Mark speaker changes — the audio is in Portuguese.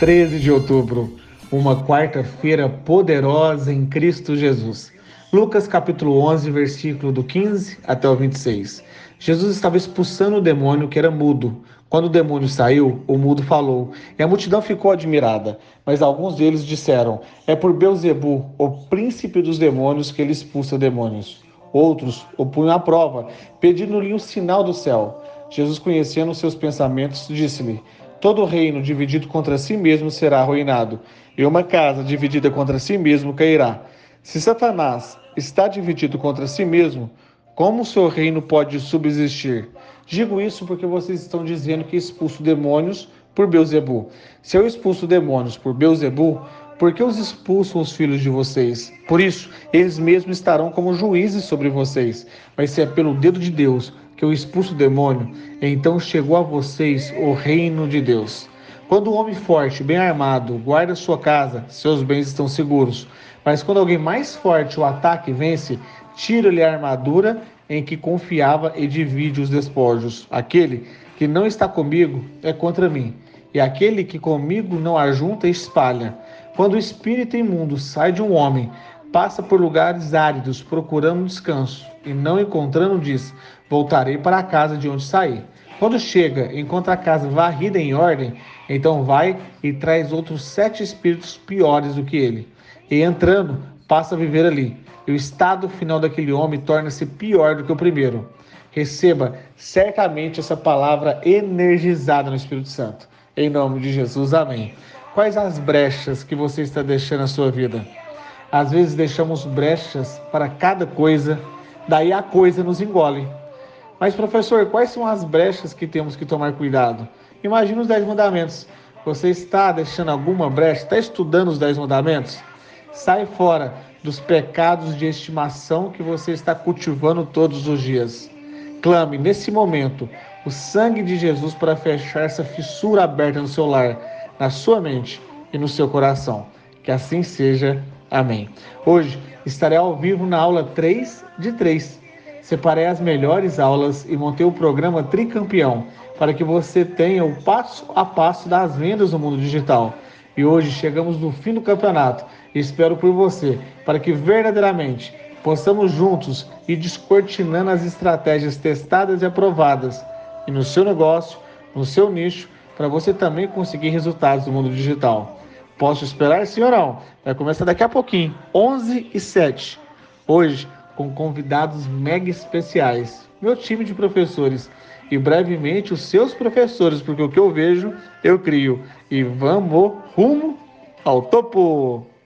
Speaker 1: 13 de outubro, uma quarta-feira poderosa em Cristo Jesus. Lucas capítulo 11, versículo do 15 até o 26. Jesus estava expulsando o demônio que era mudo. Quando o demônio saiu, o mudo falou, e a multidão ficou admirada. Mas alguns deles disseram: É por Beuzebu, o príncipe dos demônios, que ele expulsa demônios. Outros o punham à prova, pedindo-lhe um sinal do céu. Jesus, conhecendo seus pensamentos, disse-lhe: Todo reino dividido contra si mesmo será arruinado, e uma casa dividida contra si mesmo cairá. Se Satanás está dividido contra si mesmo, como o seu reino pode subsistir? Digo isso porque vocês estão dizendo que expulso demônios por Beuzebu. Se eu expulso demônios por Beuzebu, por que os expulsam os filhos de vocês? Por isso, eles mesmos estarão como juízes sobre vocês. Mas se é pelo dedo de Deus que eu expulso o demônio, então chegou a vocês o reino de Deus. Quando um homem forte, bem armado, guarda sua casa, seus bens estão seguros. Mas quando alguém mais forte o ataque e vence, tira-lhe a armadura em que confiava e divide os despojos. Aquele que não está comigo é contra mim, e aquele que comigo não ajunta espalha. Quando o espírito imundo sai de um homem, passa por lugares áridos procurando descanso e não encontrando diz: Voltarei para a casa de onde saí. Quando chega, encontra a casa varrida em ordem, então vai e traz outros sete espíritos piores do que ele. E entrando, passa a viver ali. E o estado final daquele homem torna-se pior do que o primeiro. Receba certamente essa palavra energizada no Espírito Santo. Em nome de Jesus, amém. Quais as brechas que você está deixando na sua vida? Às vezes deixamos brechas para cada coisa, daí a coisa nos engole. Mas, professor, quais são as brechas que temos que tomar cuidado? Imagina os Dez Mandamentos. Você está deixando alguma brecha? Está estudando os Dez Mandamentos? Sai fora dos pecados de estimação que você está cultivando todos os dias. Clame nesse momento o sangue de Jesus para fechar essa fissura aberta no seu lar, na sua mente e no seu coração. Que assim seja. Amém. Hoje estarei ao vivo na aula 3 de 3. Separei as melhores aulas e montei o programa Tricampeão para que você tenha o passo a passo das vendas no mundo digital. E hoje chegamos no fim do campeonato e espero por você para que verdadeiramente possamos juntos ir descortinando as estratégias testadas e aprovadas e no seu negócio, no seu nicho, para você também conseguir resultados no mundo digital. Posso esperar, não? Vai começar daqui a pouquinho, 11 e 7. Hoje, com convidados mega especiais. Meu time de professores e brevemente os seus professores, porque o que eu vejo, eu crio. E vamos rumo ao topo!